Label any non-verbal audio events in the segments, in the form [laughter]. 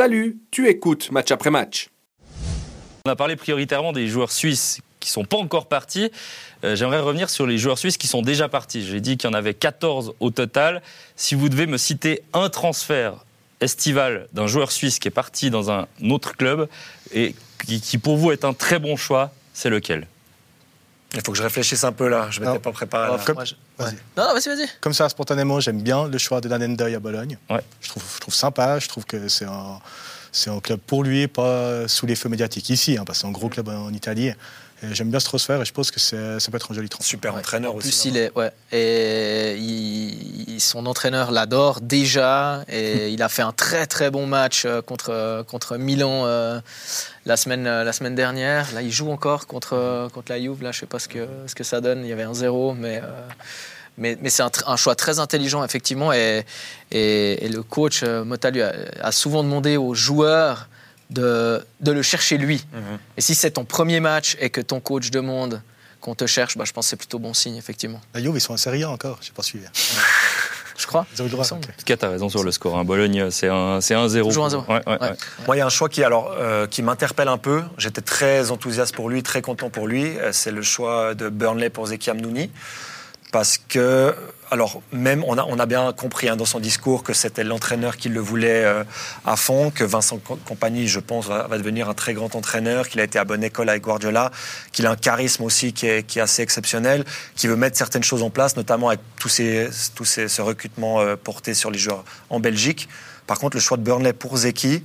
Salut, tu écoutes match après match. On a parlé prioritairement des joueurs suisses qui sont pas encore partis. Euh, j'aimerais revenir sur les joueurs suisses qui sont déjà partis. J'ai dit qu'il y en avait 14 au total. Si vous devez me citer un transfert estival d'un joueur suisse qui est parti dans un autre club et qui, qui pour vous est un très bon choix, c'est lequel? Il faut que je réfléchisse un peu là, je m'étais Non. pas préparé. Alors, là. comme- Moi, je- Vas-y. Non, non, vas-y, vas-y. Comme ça, spontanément, j'aime bien le choix de Dan Endoy à Bologne. Ouais. Je, trouve, je trouve sympa, je trouve que c'est un, c'est un club pour lui, pas sous les feux médiatiques ici, hein, parce que c'est un gros club en Italie. J'aime bien ce transfert et je pense que c'est- ça peut être un joli transfert. Super entraîneur En aussi. plus, il est, ouais, et il- il- son entraîneur l'adore déjà, et [laughs] il a fait un très très bon match euh, contre contre Milan euh, la semaine euh, la semaine dernière. Là, il joue encore contre euh, contre la Juve. Là, je sais pas ce que ce que ça donne. Il y avait un zéro, mais euh, mais, mais c'est un, choix très intelligent effectivement, et et, et le coach euh, Motta lui a, a souvent demandé aux joueurs de, de le chercher lui. Mhm. Et si c'est ton premier match et que ton coach demande qu'on te cherche, bah, je pense que c'est plutôt bon signe, effectivement. La Juve, ils sont en Serie A encore, j'ai pas suivi. [laughs] Je crois. Ils ont eu le droit. En tout cas, tu as raison sur le score. hein. Bologne, c'est un, c'est un 0. Toujours un zéro. Ouais, ouais, Ouais. ouais. Moi, il y a un choix qui, alors, euh, qui m'interpelle un peu. J'étais très enthousiaste pour lui, très content pour lui. Euh, C'est le choix de Burnley pour Zeki Amnouni. Parce que, alors, même, on a, bien compris hein, dans son discours que c'était l'entraîneur qui le voulait euh, à fond, que Vincent Co- Compagnie, je pense, va, devenir un très grand entraîneur, qu'il a été à bonne école avec Guardiola, qu'il a un charisme aussi qui est, assez exceptionnel, qui veut mettre certaines choses en place, notamment avec tous ces, tous ces, ce recrutement euh, porté sur les joueurs en Belgique. Par contre, le choix de Burnley pour Zeki,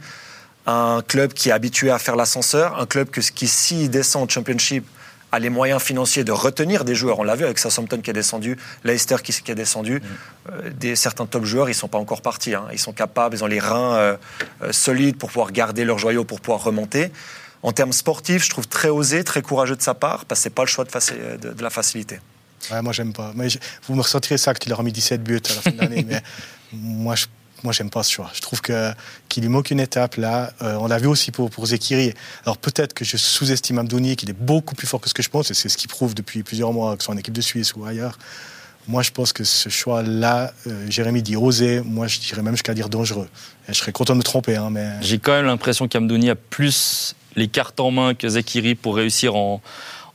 un club qui est habitué à faire l'ascenseur, un club que, qui, s'il descend en Championship, a les moyens financiers de retenir des joueurs. On l'a vu avec Southampton qui est descendu, Leicester qui, qui est descendu. Euh, des, certains top joueurs, ils ne sont pas encore partis. hein. Ils sont capables, ils ont les reins euh, euh, solides pour pouvoir garder leurs joyaux, pour pouvoir remonter. En termes sportifs, je trouve très osé, très courageux de sa part, parce que ce n'est pas le choix de, faci- de- de la facilité. Ouais, moi, j'aime pas. Mais je- vous me ressentirez ça qu'il a remis 17 buts à la fin de l'année, [laughs] mais moi, je moi, j'aime pas ce choix. Je trouve qu'il lui manque une étape là. Euh, on l'a vu aussi pour pour Zekiri. Alors peut-être que je sous-estime Amdouni, qu'il est beaucoup plus fort que ce que je pense, et c'est ce qu'il prouve depuis plusieurs mois, que ce soit en équipe de Suisse ou ailleurs. Moi, je pense que ce choix-là, euh, Jérémy dit osé. Moi, je dirais même jusqu'à dire dangereux. Et je serais content de me tromper, hein, mais J'ai quand même l'impression qu'Amdouni a plus les cartes en main que Zekiri pour réussir en,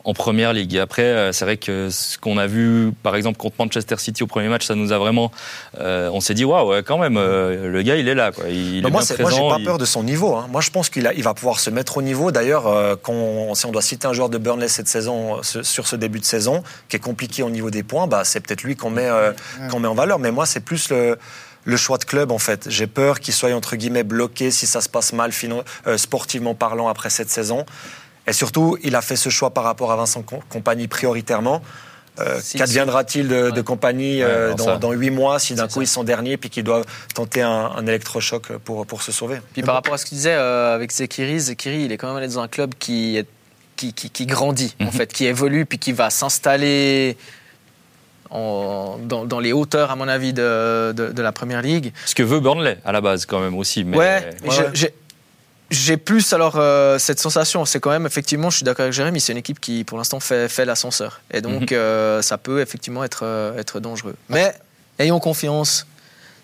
en première ligue. Et après, euh, c'est vrai que ce qu'on a vu, par exemple, contre Manchester City au premier match, ça nous a vraiment. euh, on s'est dit, waouh, ouais, quand même, euh, le gars, il est là. Quoi. Il est moi, j'ai pas il- peur de son niveau. hein. Moi, je pense qu'il il va pouvoir se mettre au niveau. D'ailleurs, euh, si on doit citer un joueur de Burnley cette saison, ce- sur ce début de saison, qui est compliqué au niveau des points, bah, c'est peut-être lui qu'on met, euh, qu'on met en valeur. Mais moi, c'est plus le, le choix de club, en fait. J'ai peur qu'il soit, entre guillemets, bloqué si ça se passe mal, euh, sportivement parlant, après cette saison. Et surtout, il a fait ce choix par rapport à Vincent Com- Compagnie prioritairement. Euh, Qu'adviendra-t-il de, compagnie Ouais, euh, dans, dans 8 mois si d'un coup ça. ils sont derniers puis qu'ils doivent tenter un, un électrochoc pour, pour se sauver? Puis par rapport à ce qu'il disait euh, avec Zekiri, Zekiri, il est quand même allé dans un club qui, est- qui, qui, qui grandit, en Mhm. fait, qui évolue, puis qui va s'installer en- dans, dans les hauteurs, à mon avis, de, de, de la Première Ligue. Ce que veut Burnley, à la base, quand même, aussi. Mais, ouais, ouais. J'ai- plus alors euh, cette sensation, c'est quand même effectivement, je suis d'accord avec Jérémy, c'est une équipe qui pour l'instant fait, fait l'ascenseur. Et donc Mhm. euh, ça peut effectivement être, euh, être dangereux. Mais ayons confiance,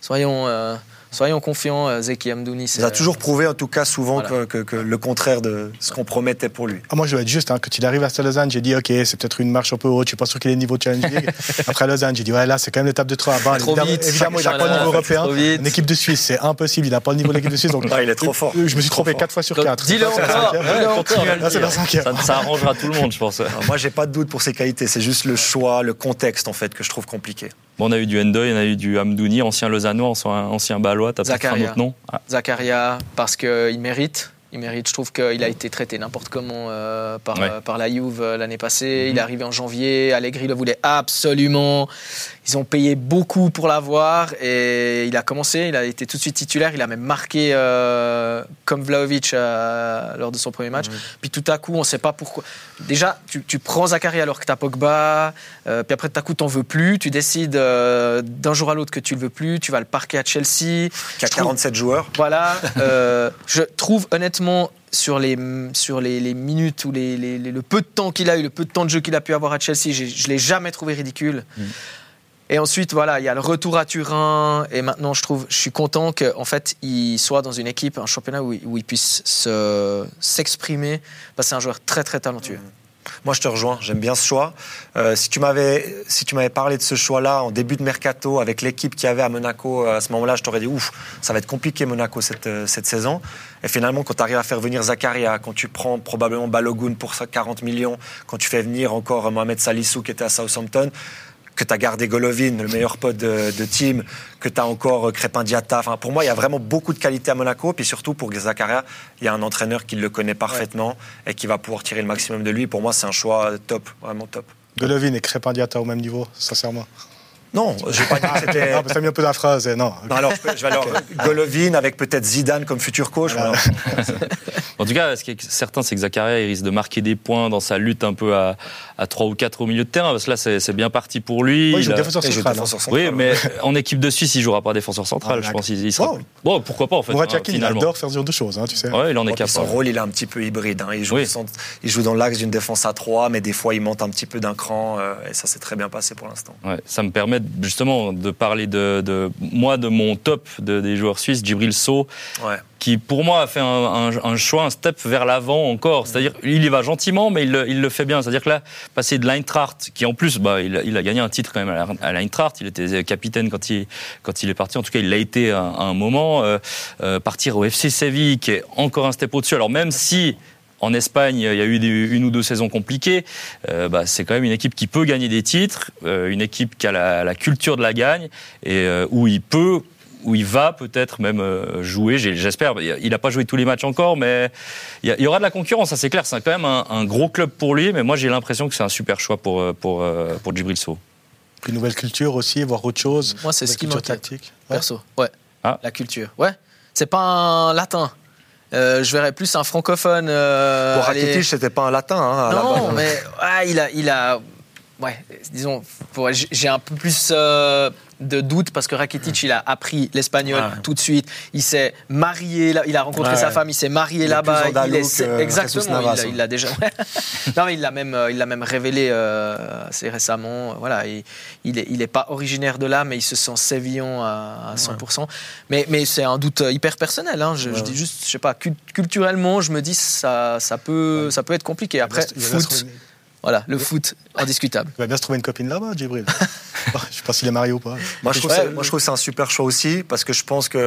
soyons, euh, soyons confiants, euh, Zeki Amdouni. c'est- il a toujours prouvé en tout cas souvent Voilà. que, que- que le contraire de ce qu'on promettait pour lui Ah, moi, je dois être juste. Hein, quand il arrive à Lausanne, j'ai dit, OK, c'est peut-être une marche un peu haute. Je suis pas sûr qu'il ait le niveau Challenge League. [laughs] Après Lausanne, j'ai dit, ouais, là, c'est quand même l'étape de trop à bas. Trop évidemment, vite. évidemment, il n'a pas le niveau européen. Une équipe de Suisse, c'est impossible. Il n'a pas le niveau de l'équipe de Suisse. Donc, Ah, il est trop fort. Euh, Je me suis Trop trompé fort. 4 fois sur Donc, 4. dis-le encore. Là, c'est la cinquième. ça, ça arrangera tout le monde, je pense. Alors, moi j'ai pas de doute pour ses qualités c'est juste le choix le contexte en fait que je trouve compliqué Bon, on a eu du Endoy, on a eu du Amdouni, ancien Lausannois, ancien, ancien Balois. T'as peut-être un Zakaria. autre nom? Ah, Zakaria, parce qu'il mérite. Il mérite. Je trouve qu'il a été traité n'importe comment euh, par, Ouais. euh, par la Juve euh, l'année passée. Mhm. Il est arrivé en janvier. Allegri le voulait absolument. Ils ont payé beaucoup pour l'avoir et il a commencé. Il a été tout de suite titulaire. Il a même marqué euh, comme Vlaovic euh, lors de son premier match. Puis tout à coup, on ne sait pas pourquoi. Déjà, tu, tu prends Zakaria alors que tu as Pogba. euh, puis après, tout à coup, tu n'en veux plus. Tu décides euh, d'un jour à l'autre que tu le veux plus. Tu vas le parquer à Chelsea. qui a Je trouve- 47 joueurs Voilà. [laughs] euh, je trouve honnêtement sur les sur les, les minutes ou les, les- les- le peu de temps qu'il a eu, le peu de temps de jeu qu'il a pu avoir à Chelsea, je l'ai jamais trouvé ridicule. Mm. Et ensuite, voilà, il y a le retour à Turin. Et maintenant, je trouve, je suis content qu'en fait, il soit dans une équipe, un championnat où, il puisse se- s'exprimer. C'est un joueur très, très talentueux. Moi, je te rejoins. J'aime bien ce choix. Euh, si tu m'avais, si tu m'avais parlé de ce choix-là en début de mercato avec l'équipe qu'il y avait à Monaco euh, à ce moment-là, je t'aurais dit ouf, ça va être compliqué Monaco cette, euh, cette saison. Et finalement, quand tu arrives à faire venir Zakaria, quand tu prends probablement Balogun pour ça 40 millions, quand tu fais venir encore Mohamed Salissou qui était à Southampton, que tu as gardé Golovin, le meilleur pote de, de team, que tu as encore euh, Crépin Diatta. Enfin, pour moi, il y a vraiment beaucoup de qualité à Monaco. Puis surtout, pour Zakaria, il y a un entraîneur qui le connaît parfaitement et qui va pouvoir tirer le maximum de lui. Pour moi, c'est un choix top, vraiment top. Golovin et Crépin Diatta au même niveau, sincèrement. Non, je vais pas dire que c'était. Non, mais ça mis un peu la phrase, eh, non. Non, alors, je peux- je vais alors Golovin avec peut-être Zidane comme futur coach. Voilà. En tout cas, ce qui est certain, c'est que Zakaria il risque de marquer des points dans sa lutte un peu à, à 3 ou 4 au milieu de terrain. Parce que là, c'est c'est bien parti pour lui. Ouais, il joue a- défenseur central. défenseur hein. central. Oui, mais en équipe de Suisse, il jouera pas défenseur central. Ah, je pense qu'il il sera. Wow. Bon, pourquoi pas en fait. Hein, il adore faire ce genre de choses, hein, tu sais. Ouais, il en est puis son capable. rôle, il est un petit peu hybride. hein. Il, joue Oui. il joue dans l'axe d'une défense à 3, mais des fois, il monte un petit peu d'un cran. euh, et ça s'est très bien passé pour l'instant. Ouais, ça me permet justement de parler de, de moi de mon top de- des joueurs suisses, Djibril So, Ouais. qui pour moi a fait un, un- un choix, un step vers l'avant encore. C'est-à-dire, il y va gentiment, mais il, le- il le fait bien. C'est-à-dire que là, passer de l'Eintracht, qui en plus, bah, il, a- il a gagné un titre quand même à l'Eintracht, il était capitaine quand il, quand il est parti, en tout cas il l'a été à, à un moment, euh, euh, partir au FC Séville, qui est encore un step au-dessus. Alors même si... En Espagne, il y a eu des- une ou deux saisons compliquées. euh, bah, c'est quand même une équipe qui peut gagner des titres, euh, une équipe qui a la, la culture de la gagne et euh, où il peut où il va peut-être même jouer, j'espère. Il n'a pas joué tous les matchs encore, mais il y, a- il y aura de la concurrence, ça c'est clair. C'est quand même un, un gros club pour lui, mais moi j'ai l'impression que c'est un super choix pour, pour, pour Djibril Sow. Une nouvelle culture aussi, voir autre chose. Moi, c'est ce qui culture m'inquiète. Perso, ouais. Ah. La culture, ouais. C'est pas un latin. Euh, je verrais plus un francophone. euh, Pour aller- Rakitic, c'était pas un latin hein, à la Non, base. mais ah, il a, il a, ouais, disons, j'ai un peu plus euh, de doute parce que Rakitic, il a appris l'espagnol Ouais. tout de suite. Il s'est marié, il a rencontré sa femme, il s'est marié Il là-bas. andalou est- exactement, il hein. il l'a déjà. [laughs] non, mais il l'a même, euh, il l'a même révélé euh, assez récemment. Voilà, il, il est, il est pas originaire de là, mais il se sent sévillan à, à 100%. Mais, mais c'est un doute hyper personnel. hein. Je, dis juste, je sais pas, cul- culturellement, je me dis ça, ça peut, ça peut être compliqué. Après, Il foot, voilà, le foot, indiscutable. il va bien se trouver une copine là-bas, Djibril? [laughs] je sais pas s'il est marié ou pas. Moi, je trouve, Ouais, ça- moi, je trouve que c'est un super choix aussi parce que je pense qu'il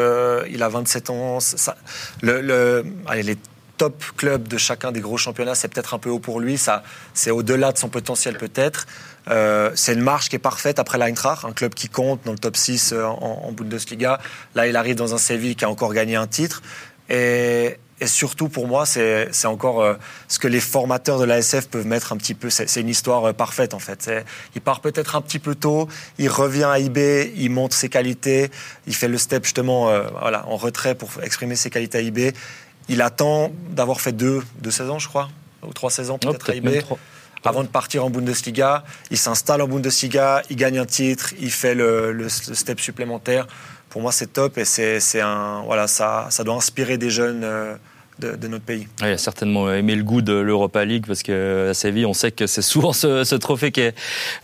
a 27 ans. Ça, le, le- allez, les top clubs de chacun des gros championnats, c'est peut-être un peu haut pour lui. Ça, c'est au-delà de son potentiel peut-être. Euh, c'est une marche qui est parfaite après l'Eintracht, un club qui compte dans le top 6 euh, en, en Bundesliga. Là, il arrive dans un Séville qui a encore gagné un titre. Et, et surtout, pour moi, c'est c'est encore euh, ce que les formateurs de l'ASF peuvent mettre un petit peu. C'est une histoire euh, parfaite, en fait. Il part peut-être un petit peu tôt, il revient à IB, il montre ses qualités, il fait le step justement euh, voilà, en retrait pour exprimer ses qualités à IB. Il attend d'avoir fait deux, deux saisons, je crois, ou trois saisons Oh, peut-être à IB avant de partir en Bundesliga. Il s'installe en Bundesliga, il gagne un titre, il fait le, le- le step supplémentaire. Pour moi, c'est top et c'est c'est un voilà ça ça doit inspirer des jeunes euh, de, de notre pays. Ouais, il a certainement aimé le goût de l'Europa League parce que à Séville, on sait que c'est souvent ce, ce trophée qui est,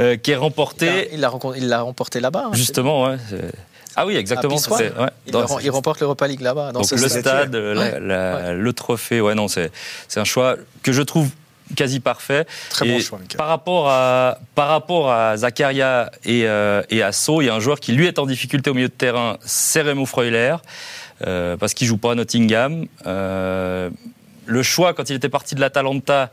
euh, qui est remporté. Il l'a il l'a remporté là-bas. hein. Justement, ouais. c'est- Ah oui, exactement. Ouais, Il, dans- le rem- il remporte l'Europa League là-bas. dans Donc ce le stade. stade, la- Ouais. la- le trophée, ouais, non, c'est c'est un choix que je trouve quasi parfait. Très Et bon choix. Par rapport à, par rapport à Zakaria et, euh, et à il y a un joueur qui lui est en difficulté au milieu de terrain, c'est Remo Freuler, euh, parce qu'il joue pas à Nottingham. Euh, le choix, quand il était parti de l'Atalanta,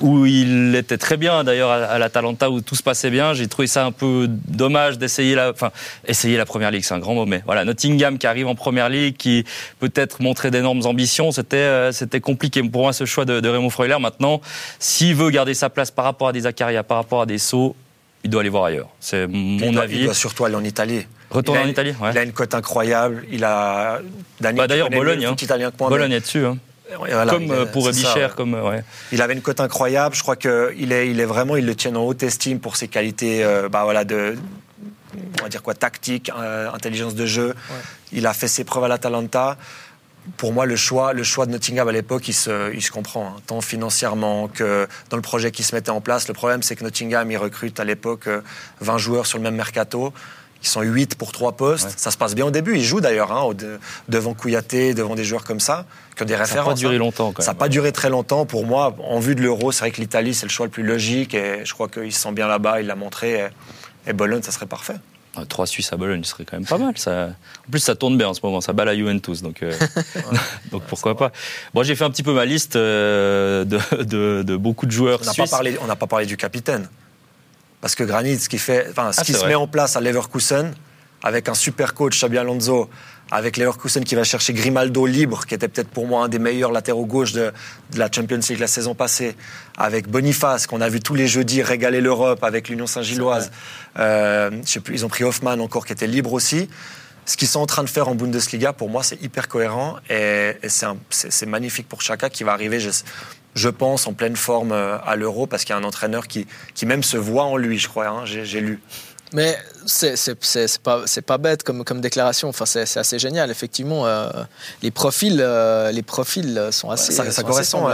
où il était très bien d'ailleurs à, l'Atalanta où tout se passait bien. J'ai trouvé ça un peu dommage d'essayer la, enfin, essayer la première ligue, c'est un grand mot, mais voilà, Nottingham qui arrive en première ligue, qui peut-être montrait d'énormes ambitions, c'était, euh, c'était compliqué pour moi ce choix de, de Raymond Freuler. Maintenant, s'il veut garder sa place par rapport à des Zakaria, par rapport à des Sauts, il doit aller voir ailleurs. C'est mon avis. Il doit surtout aller en Italie. A- en Italie, ouais. Il a une cote incroyable. Il a Bah, d'ailleurs, mieux Bologne, hein. italien que moi, Bologne est dessus, hein. Voilà, comme euh, est- pour Bichère, ouais. comme euh, ouais. Il avait une cote incroyable. Je crois qu'il est, il est vraiment, il le tient en haute estime pour ses qualités, euh, bah voilà, de, on va dire quoi, tactique, euh, intelligence de jeu. Il a fait ses preuves à l'Atalanta. pour moi, le choix, le choix de Nottingham à l'époque, il se, il se comprend, hein, tant financièrement que dans le projet qui se mettait en place. Le problème, c'est que Nottingham, il recrute à l'époque 20 joueurs sur le même mercato. Ils sont 8 pour 3 postes. Ça se passe bien au début. Ils jouent d'ailleurs hein, devant Kouyaté, devant des joueurs comme ça, qui ont des références. Ça n'a pas duré hein. longtemps. Quand ça n'a pas duré très longtemps. Pour moi, en vue de l'euro, c'est vrai que l'Italie, c'est le choix le plus logique. Et je crois qu'il se sent bien là-bas. Il l'a montré. Et, Bologne, ça serait parfait. 3 Suisses à Bologne, ce serait quand même pas mal. Ça... En plus, ça tourne bien en ce moment. Ça bat la Juventus. Donc, euh, [laughs] [laughs] donc pourquoi pas. Bon, j'ai fait un petit peu ma liste euh, de, de, beaucoup de joueurs on suisses. Pas parlé, on n'a pas parlé du capitaine. Parce que Granit, ce qui, fait, enfin, ce ah, qui se met en place à Leverkusen, avec un super coach, Xabi Alonso, avec Leverkusen qui va chercher Grimaldo libre, qui était peut-être pour moi un des meilleurs latéraux gauche de, la Champions League la saison passée, avec Boniface, qu'on a vu tous les jeudis régaler l'Europe avec l'Union Saint-Gilloise. Euh, je sais plus, ils ont pris Hoffman encore, qui était libre aussi. Ce qu'ils sont en train de faire en Bundesliga, pour moi, c'est hyper cohérent et, c'est magnifique pour Chaka qui va arriver, je, pense, en pleine forme euh, à l'Euro parce qu'il y a un entraîneur qui, qui même se voit en lui, je crois. Hein, j'ai lu. Mais c'est pas, pas bête comme, comme déclaration. Enfin, c'est assez génial. Effectivement, euh, les, profils, euh, les profils sont assez, ça, ça, correspond,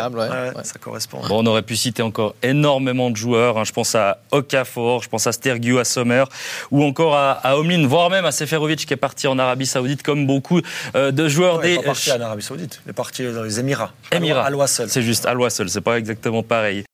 ça, correspond. Bon, on aurait pu citer encore énormément de joueurs. Hein. Je pense à Okafor, je pense à Stergiou, à Sommer, ou encore à, à Omlin, voire même à Seferovic qui est parti en Arabie Saoudite, comme beaucoup euh, de joueurs des. Il est parti en Arabie Saoudite, il est parti dans les Émirats. Émirats. Al Wassel. C'est juste Al Wassel, c'est pas exactement pareil.